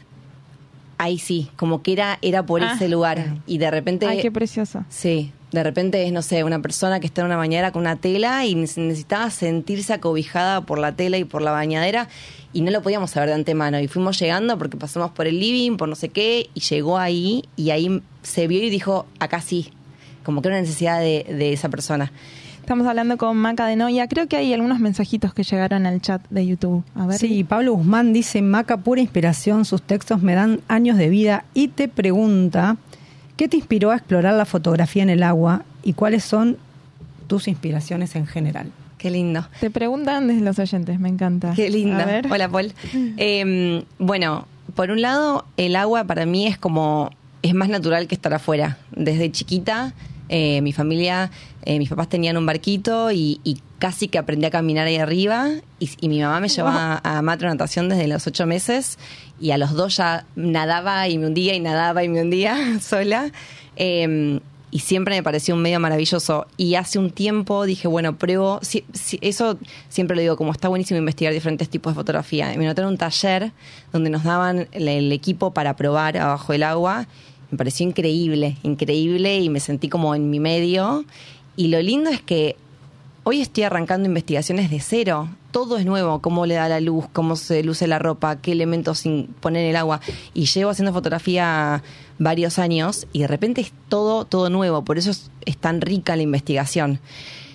ahí sí, como que era, era por Ah. ese lugar. Y de repente... Ay, qué precioso. Sí, de repente es, no sé, una persona que está en una bañadera con una tela y ne- necesitaba sentirse acobijada por la tela y por la bañadera y no lo podíamos saber de antemano. Y fuimos llegando porque pasamos por el living, por no sé qué, y llegó ahí y ahí se vio y dijo, acá sí, como que era una necesidad de, de esa persona. Estamos hablando con Maca de Noia. Creo que hay algunos mensajitos que llegaron al chat de YouTube. A ver. Sí, Pablo Guzmán dice, Maca, pura inspiración, sus textos me dan años de vida y te pregunta, ¿qué te inspiró a explorar la fotografía en el agua y cuáles son tus inspiraciones en general? Qué lindo. Te preguntan desde los oyentes, me encanta. Qué ver. Hola, Paul. Eh, bueno, por un lado, el agua para mí es como, es más natural que estar afuera. Desde chiquita, eh, mi familia, eh, mis papás tenían un barquito y, y casi que aprendí a caminar ahí arriba. Y, y mi mamá me llevaba a, a matro natación desde los ocho meses y a los dos ya nadaba y me hundía y nadaba y me hundía sola. Eh, y siempre me pareció un medio maravilloso. Y hace un tiempo dije, bueno, pruebo. si- eso siempre lo digo, como está buenísimo investigar diferentes tipos de fotografía. Me noté en un taller donde nos daban el, el equipo para probar abajo del agua. Me pareció increíble, increíble y me sentí como en mi medio. Y lo lindo es que Hoy estoy arrancando investigaciones de cero. Todo es nuevo, cómo le da la luz, cómo se luce la ropa, qué elementos sin poner en el agua. Y llevo haciendo fotografía varios años y de repente es todo, todo nuevo. Por eso es, es tan rica la investigación.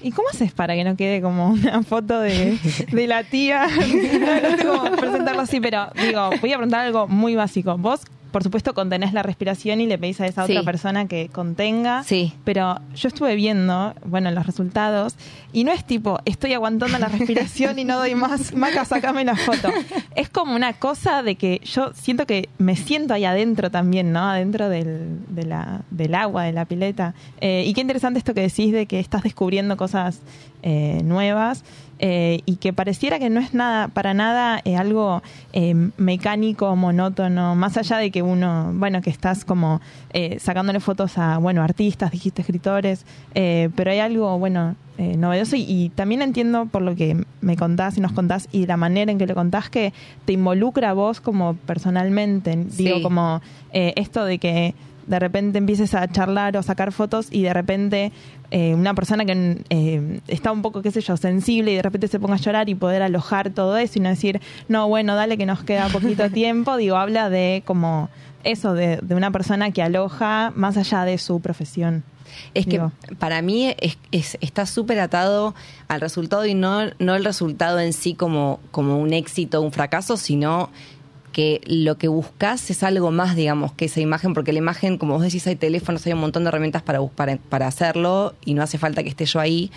¿Y cómo haces para que no quede como una foto de, de la tía? No sé cómo presentarlo así, pero digo, voy a preguntar algo muy básico. Vos, por supuesto, contenés la respiración y le pedís a esa Sí. otra persona que contenga. Sí. Pero yo estuve viendo, bueno, los resultados, y no es tipo, estoy aguantando la respiración y no doy más, Maca, sacame la foto. Es como una cosa de que yo siento que me siento ahí adentro también, ¿no? Adentro del, de la, del agua, de la pileta. Eh, y qué interesante esto que decís de que estás descubriendo cosas eh, nuevas. Eh, y que pareciera que no es nada, para nada eh, algo eh, mecánico, monótono, más allá de que uno, bueno, que estás como eh, sacándole fotos a, bueno, artistas, dijiste escritores, eh, pero hay algo, bueno, eh, novedoso y, y también entiendo por lo que me contás y nos contás y la manera en que lo contás que te involucra a vos como personalmente, digo, como esto de que de repente empieces a charlar o sacar fotos y de repente eh, una persona que eh, está un poco, qué sé yo, sensible y de repente se ponga a llorar y poder alojar todo eso y no decir, no, bueno, dale que nos queda poquito tiempo, digo, habla de como eso, de, de una persona que aloja más allá de su profesión. Es que para mí es, es- está súper atado al resultado y no, no el resultado en sí como, como un éxito un fracaso, sino que lo que buscas es algo más, digamos, que esa imagen, porque la imagen, como vos decís, hay teléfonos, hay un montón de herramientas para, para, para hacerlo y no hace falta que esté yo ahí.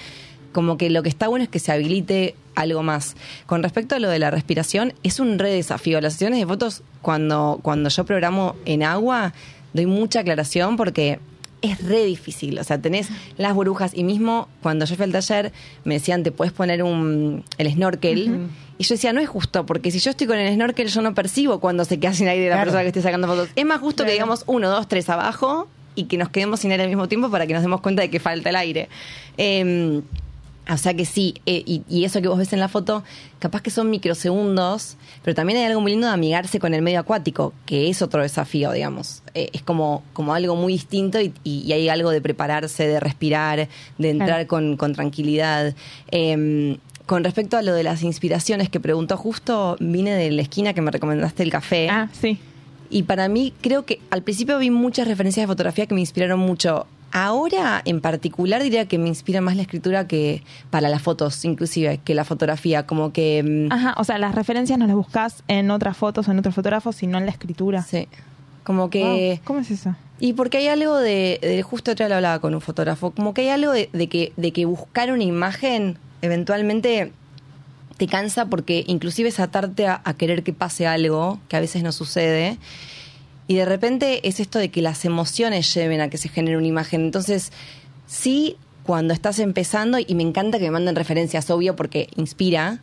Como que lo que está bueno es que se habilite algo más. Con respecto a lo de la respiración, es un re desafío. Las sesiones de fotos, cuando, cuando yo programo en agua, doy mucha aclaración porque es re difícil. O sea, tenés las burbujas y mismo cuando yo fui al taller me decían, te puedes poner un, el snorkel. Y yo decía, no es justo, porque si yo estoy con el snorkel yo no percibo cuando se queda sin aire la Claro. persona que esté sacando fotos. Es más justo que digamos uno, dos, tres abajo y que nos quedemos sin aire al mismo tiempo para que nos demos cuenta de que falta el aire. Eh, o sea que sí, eh, y, y eso que vos ves en la foto, capaz que son microsegundos, pero también hay algo muy lindo de amigarse con el medio acuático, que es otro desafío, digamos. Eh, es como, como algo muy distinto y, y- y hay algo de prepararse, de respirar, de entrar Claro. con, con tranquilidad. Eh, con respecto a lo de las inspiraciones que preguntó justo, vine de la esquina que me recomendaste el café. Ah, sí. Y para mí, creo que al principio vi muchas referencias de fotografía que me inspiraron mucho. Ahora, en particular, diría que me inspira más la escritura que para las fotos, inclusive, que la fotografía. Como que... mm, Ajá, o sea, las referencias no las buscas en otras fotos o en otros fotógrafos, sino en la escritura. Sí. Como que... Wow, ¿Cómo es eso? Y porque hay algo de, de- justo otra lo hablaba con un fotógrafo, como que hay algo de, de que, de que buscar una imagen eventualmente te cansa porque inclusive es atarte a, a querer que pase algo que a veces no sucede. Y de repente es esto de que las emociones lleven a que se genere una imagen. Entonces, sí, cuando estás empezando, y me encanta que me manden referencias, obvio, porque inspira,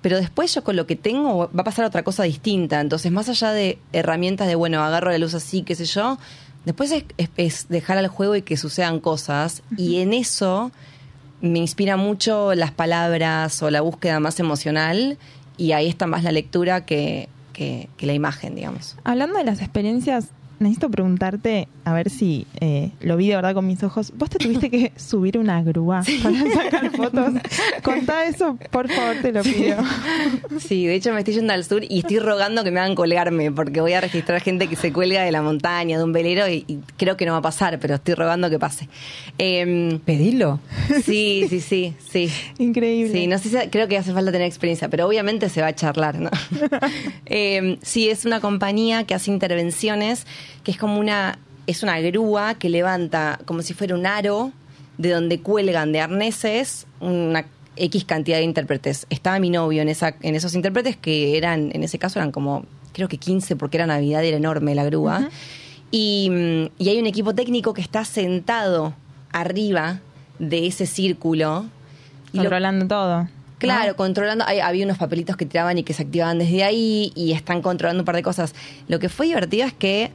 pero después yo con lo que tengo va a pasar otra cosa distinta. Entonces, más allá de herramientas de, bueno, agarro la luz así, qué sé yo, después es, es- es dejar al juego y que sucedan cosas. Y en eso me inspira mucho las palabras o la búsqueda más emocional y ahí está más la lectura que, que- la imagen, digamos. Hablando de las experiencias, necesito preguntarte, a ver si eh, lo vi de verdad con mis ojos. ¿Vos te tuviste que subir una grúa para sacar fotos? Contá eso, por favor, te lo pido. Sí, de hecho me estoy yendo al sur y estoy rogando que me hagan colgarme porque voy a registrar gente que se cuelga de la montaña, de un velero y, y creo que no va a pasar, pero estoy rogando que pase. Em, Pedilo. sí, sí, sí, sí. Increíble. Sí, no sé si creo que hace falta tener experiencia, pero obviamente se va a charlar, ¿no? Eh, sí, es una compañía que hace intervenciones, que es como una, es una grúa que levanta como si fuera un aro de donde cuelgan de arneses una X cantidad de intérpretes. Estaba mi novio en esa, en esos intérpretes que eran, en ese caso eran como, creo que 15 porque era Navidad y era enorme la grúa. y, mm, y hay un equipo técnico que está sentado arriba de ese círculo. Lo- Controlando todo. Claro, controlando. hay- había unos papelitos que tiraban y que se activaban desde ahí y están controlando un par de cosas. Lo que fue divertido es que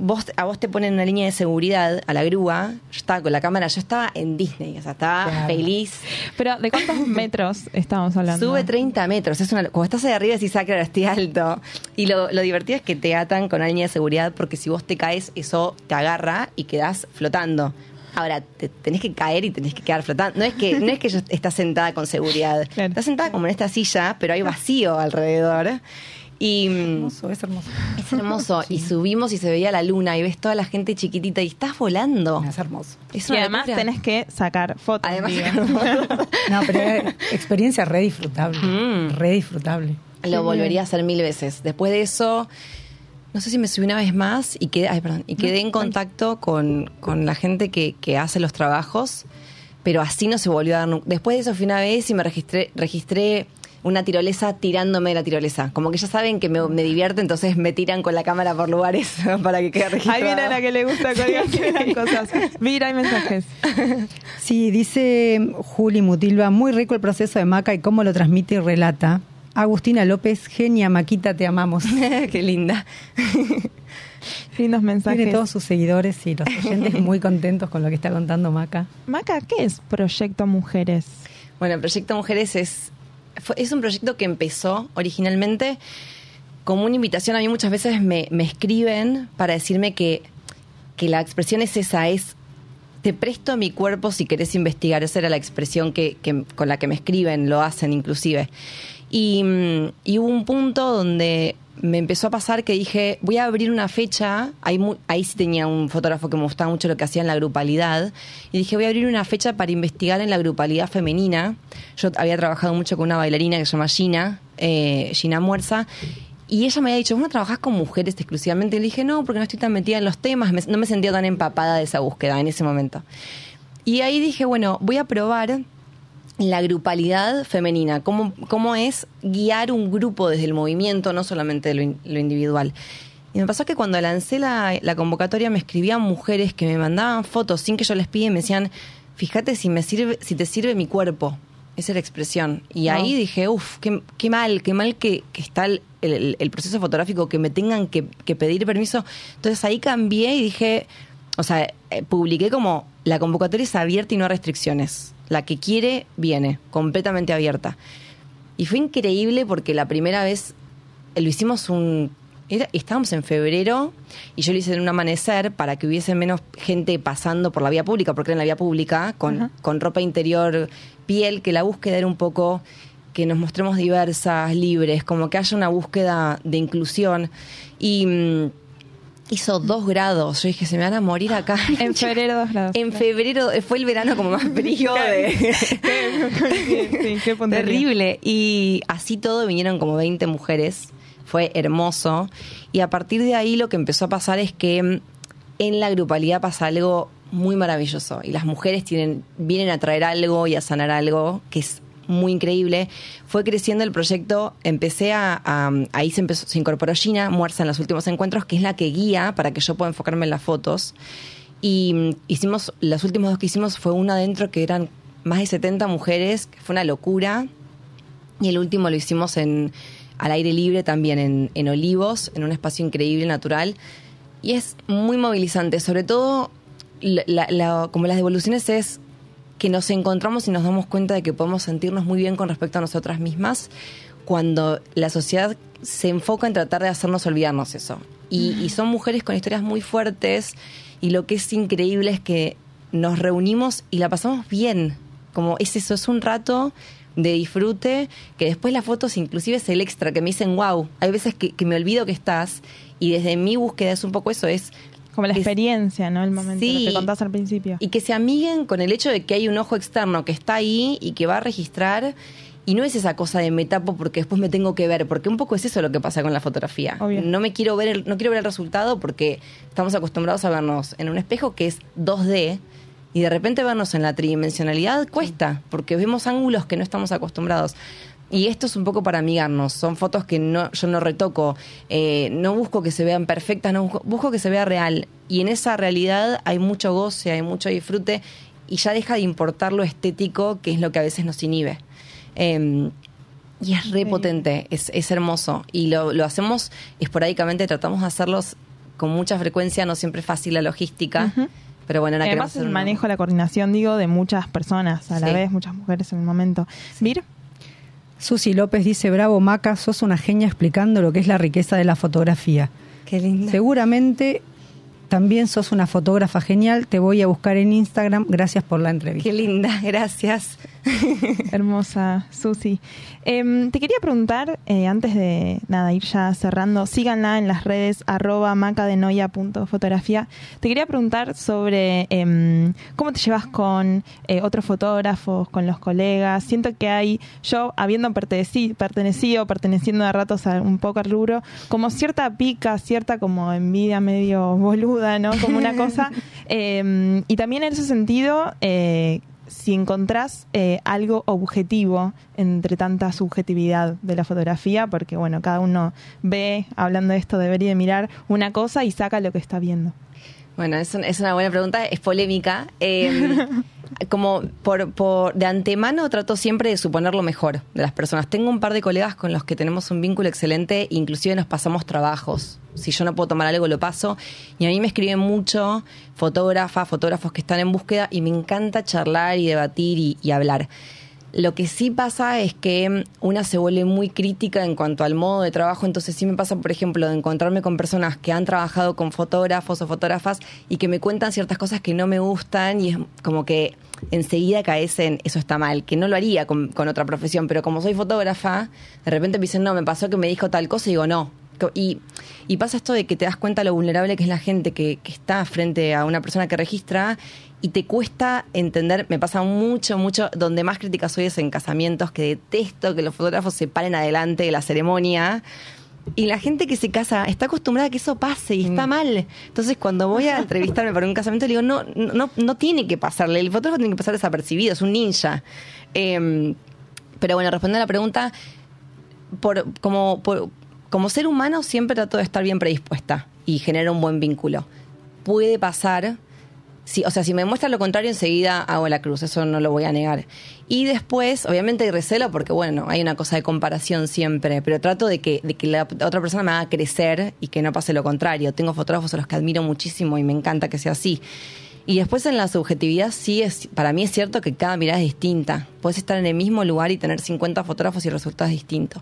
vos, a vos te ponen una línea de seguridad a la grúa. Yo estaba con la cámara, yo estaba en Disney, o sea, estaba Claro. feliz. Pero, ¿de cuántos metros estamos hablando? Sube 30 metros. Es una, cuando estás ahí arriba decís, ah, claro, estoy alto. Y lo, lo divertido es que te atan con una línea de seguridad porque si vos te caes, eso te agarra y quedás flotando. Ahora, te tenés que caer y tenés que quedar flotando. No es que, no es que yo estás sentada con seguridad. Estás sentada como en esta silla, pero hay vacío alrededor. Y, hermoso, es hermoso. Es hermoso. Y subimos y se veía la luna y ves toda la gente chiquitita y estás volando. Es hermoso. Es y además locura. tenés que sacar fotos. Además. No, pero es experiencia re disfrutable. Mm. Re disfrutable. Lo volvería a hacer mil veces. Después de eso, no sé si me subí una vez más y quedé, ay, perdón, y quedé en contacto con, con la gente que, que hace los trabajos, pero así no se volvió a dar nunca. Después de eso fui una vez y me registré, registré una tirolesa tirándome de la tirolesa. Como que ya saben que me, me divierte, entonces me tiran con la cámara por lugares para que quede registrado. Ahí viene a la que le gusta colgarse las cosas. Mira, hay mensajes. Sí, dice Juli Mutilva, muy rico el proceso de Maca y cómo lo transmite y relata. Agustina López, genia, Maquita, te amamos. Qué linda. Lindos mensajes. Tiene todos sus seguidores y los oyentes muy contentos con lo que está contando Maca. Maca, ¿qué es Proyecto Mujeres? Bueno, Proyecto Mujeres es, es un proyecto que empezó originalmente como una invitación. A mí muchas veces me, me escriben para decirme que, que la expresión es esa, es te presto mi cuerpo si querés investigar. Esa era la expresión que- con la que me escriben, lo hacen inclusive. Y, mm, y hubo un punto donde me empezó a pasar que dije, voy a abrir una fecha, ahí, ahí sí tenía un fotógrafo que me gustaba mucho lo que hacía en la grupalidad, y dije, voy a abrir una fecha para investigar en la grupalidad femenina. Yo había trabajado mucho con una bailarina que se llama Gina, eh, Gina Muerza, y ella me había dicho, ¿vos no trabajás con mujeres exclusivamente? Y le dije, no, porque no estoy tan metida en los temas, no me sentía tan empapada de esa búsqueda en ese momento. Y ahí dije, bueno, voy a probar la grupalidad femenina, cómo, cómo es guiar un grupo desde el movimiento, no solamente lo, in- lo individual. Y me pasó que cuando lancé la, la convocatoria me escribían mujeres que me mandaban fotos sin que yo les pida y me decían, fíjate si me sirve, si te sirve mi cuerpo. Esa es la expresión. Y ahí dije, uff, qué, qué mal, qué mal que, que está el, el- el proceso fotográfico, que me tengan que, que pedir permiso. Entonces ahí cambié y dije, o sea, eh, publiqué como la convocatoria es abierta y no hay restricciones. La que quiere, viene, completamente abierta. Y fue increíble porque la primera vez eh, lo hicimos un... Era, estábamos en febrero y yo lo hice en un amanecer para que hubiese menos gente pasando por la vía pública, porque era en la vía pública, con, con ropa interior, piel, que la búsqueda era un poco que nos mostremos diversas, libres, como que haya una búsqueda de inclusión. Y mm, hizo dos grados. Yo dije, se me van a morir acá. En febrero, dos grados. En febrero eh, fue el verano como más frío de... sí. Terrible. Y así todo vinieron como 20 mujeres. Fue hermoso. Y a partir de ahí lo que empezó a pasar es que mm, en la grupalidad pasa algo muy maravilloso. Y las mujeres tienen, vienen a traer algo y a sanar algo que es muy increíble. Fue creciendo el proyecto, empecé a, ahí se empezó, se incorporó Gina Muerza en los últimos encuentros, que es la que guía para que yo pueda enfocarme en las fotos. Y mm, hicimos, los últimos dos que hicimos fue una adentro que eran más de 70 mujeres, que fue una locura. Y el último lo hicimos en al aire libre también, en, en Olivos, en un espacio increíble, natural. Y es muy movilizante, sobre todo como las devoluciones es que nos encontramos y nos damos cuenta de que podemos sentirnos muy bien con respecto a nosotras mismas cuando la sociedad se enfoca en tratar de hacernos olvidarnos eso. Y, son mujeres con historias muy fuertes y lo que es increíble es que nos reunimos y la pasamos bien. Como es eso, es un rato de disfrute, que después las fotos inclusive es el extra, que me dicen, wow, hay veces que, que me olvido que estás y desde mi búsqueda es un poco eso, es Como la experiencia, ¿no? El momento Sí. que contás al principio. y que se amiguen con el hecho de que hay un ojo externo que está ahí y que va a registrar. Y no es esa cosa de me tapo porque después me tengo que ver, porque un poco es eso lo que pasa con la fotografía. Obvio. No me quiero ver, el, no quiero ver el resultado porque estamos acostumbrados a vernos en un espejo que es 2D y de repente vernos en la tridimensionalidad cuesta, porque vemos ángulos que no estamos acostumbrados. Y esto es un poco para amigarnos. Son fotos que no, yo no retoco. eh, no busco que se vean perfectas, no busco, busco que se vea real. Y en esa realidad hay mucho goce, hay mucho disfrute y ya deja de importar lo estético, que es lo que a veces nos inhibe. Eh, y es re potente, es, es hermoso. Y lo, lo hacemos esporádicamente, tratamos de hacerlos con mucha frecuencia, no siempre es fácil la logística. Pero bueno, Además, el manejo, la coordinación, digo, de muchas personas a la Sí. vez, muchas mujeres en el momento. Vir, Susi López dice, bravo Maca, sos una genia explicando lo que es la riqueza de la fotografía. Qué linda. Seguramente también sos una fotógrafa genial, te voy a buscar en Instagram, gracias por la entrevista. Qué linda, gracias. hermosa Susi. Em, te quería preguntar, eh, antes de nada, ir ya cerrando, síganla en las redes arroba macadenoia.fotografía. Te quería preguntar sobre em, cómo te llevas con eh, otros fotógrafos, con los colegas. Siento que hay, yo habiendo perteneci- pertenecido, perteneciendo de ratos a un poco al rubro, como cierta pica, cierta como envidia medio boluda, ¿no? Como una cosa. Em, y también en ese sentido, eh, si encontrás eh, algo objetivo entre tanta subjetividad de la fotografía, porque bueno, cada uno ve, hablando de esto, debería mirar una cosa y saca lo que está viendo. Bueno, es, un- es una buena pregunta, es polémica. Eh, como por, de antemano trato siempre de suponer lo mejor de las personas. Tengo un par de colegas con los que tenemos un vínculo excelente, inclusive nos pasamos trabajos. Si yo no puedo tomar algo, lo paso. Y a mí me escriben mucho fotógrafas, fotógrafos que están en búsqueda y me encanta charlar y debatir y, y hablar. Lo que sí pasa es que una se vuelve muy crítica en cuanto al modo de trabajo, entonces sí me pasa, por ejemplo, de encontrarme con personas que han trabajado con fotógrafos o fotógrafas y que me cuentan ciertas cosas que no me gustan y es como que enseguida caes en eso está mal, que no lo haría con, con otra profesión, pero como soy fotógrafa, de repente me dicen, no, me pasó que me dijo tal cosa y digo, no. Y, y pasa esto de que te das cuenta lo vulnerable que es la gente que, que está frente a una persona que registra y te cuesta entender, me pasa mucho, mucho, donde más crítica soy es en casamientos, que detesto que los fotógrafos se paren adelante de la ceremonia. Y la gente que se casa está acostumbrada a que eso pase y está mal. Entonces, cuando voy a entrevistarme para un casamiento, le digo, no, no, no tiene que pasarle. El fotógrafo tiene que pasar desapercibido, es un ninja. Em, pero bueno, respondiendo a la pregunta, por, como, por- como ser humano siempre trato de estar bien predispuesta y generar un buen vínculo. Puede pasar, si, o sea, si me muestra lo contrario, enseguida hago la cruz, eso no lo voy a negar. Y después, obviamente hay recelo porque, bueno, hay una cosa de comparación siempre, pero trato de que, de que la otra persona me haga crecer y que no pase lo contrario. Tengo fotógrafos a los que admiro muchísimo y me encanta que sea así. Y después en la subjetividad sí es, para mí es cierto que cada mirada es distinta. Puedes estar en el mismo lugar y tener 50 fotógrafos y el resultado es distinto.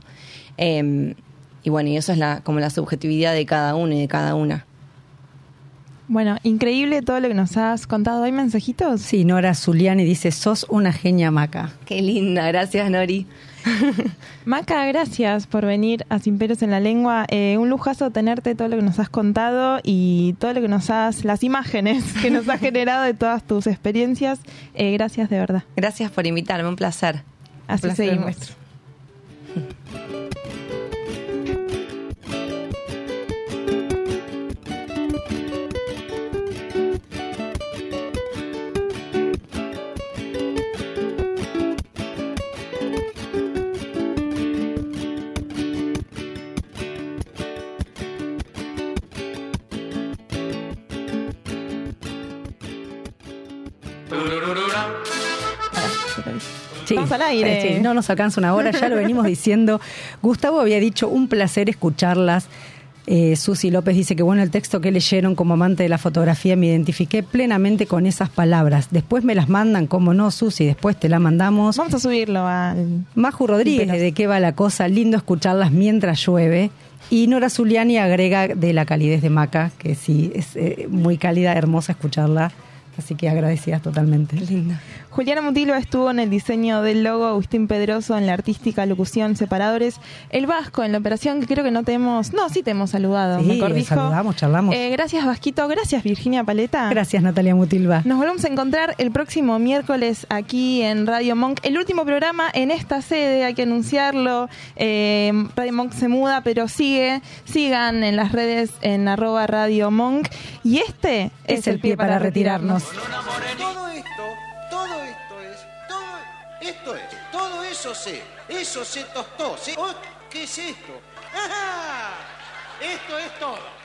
Eh, y bueno, y eso es la, como la subjetividad de cada uno y de cada una. Bueno, increíble todo lo que nos has contado. ¿Hay mensajitos? Sí, Nora Zuliani dice, sos una genia maca. Qué linda, gracias Nori. Maca, gracias por venir a Sin Peros en la Lengua. Eh, un lujazo tenerte todo lo que nos has contado y todo lo que nos has, las imágenes que nos has generado de todas tus experiencias. Eh, gracias de verdad. Gracias por invitarme, un placer. Así Placer seguimos. nuestro. Estamos al aire. sí, no nos alcanza una hora, ya lo venimos diciendo. Gustavo había dicho, un placer escucharlas. Eh, Susi López dice que bueno el texto que leyeron como amante de la fotografía me identifiqué plenamente con esas palabras. Después me las mandan, como no, Susi, después te la mandamos. Vamos a subirlo al... Maju Rodríguez. ¿de qué va la cosa? Lindo escucharlas mientras llueve. Y Nora Zuliani agrega de la calidez de Maca, que sí, es eh, muy cálida, hermosa escucharla. Así que agradecidas totalmente. Linda. Juliana Mutilva estuvo en el diseño del logo, Agustín Pedroso en la artística, locución, separadores, el Vasco en la operación, que creo que no te hemos, no, sí te hemos saludado, Sí, me saludamos, charlamos. Eh, gracias Vasquito, gracias Virginia Paleta. Gracias, Natalia Mutilva. Nos volvemos a encontrar el próximo miércoles aquí en Radio Monk. El último programa en esta sede, hay que anunciarlo. Eh, Radio Monk se muda, pero sigue. Sigan en las redes en arroba Radio Monk. Y este Es el pie para retirarnos. Todo esto, todo esto es, todo esto es, todo eso se, eso se tostó. se- oh, ¿Qué es esto? Esto es todo.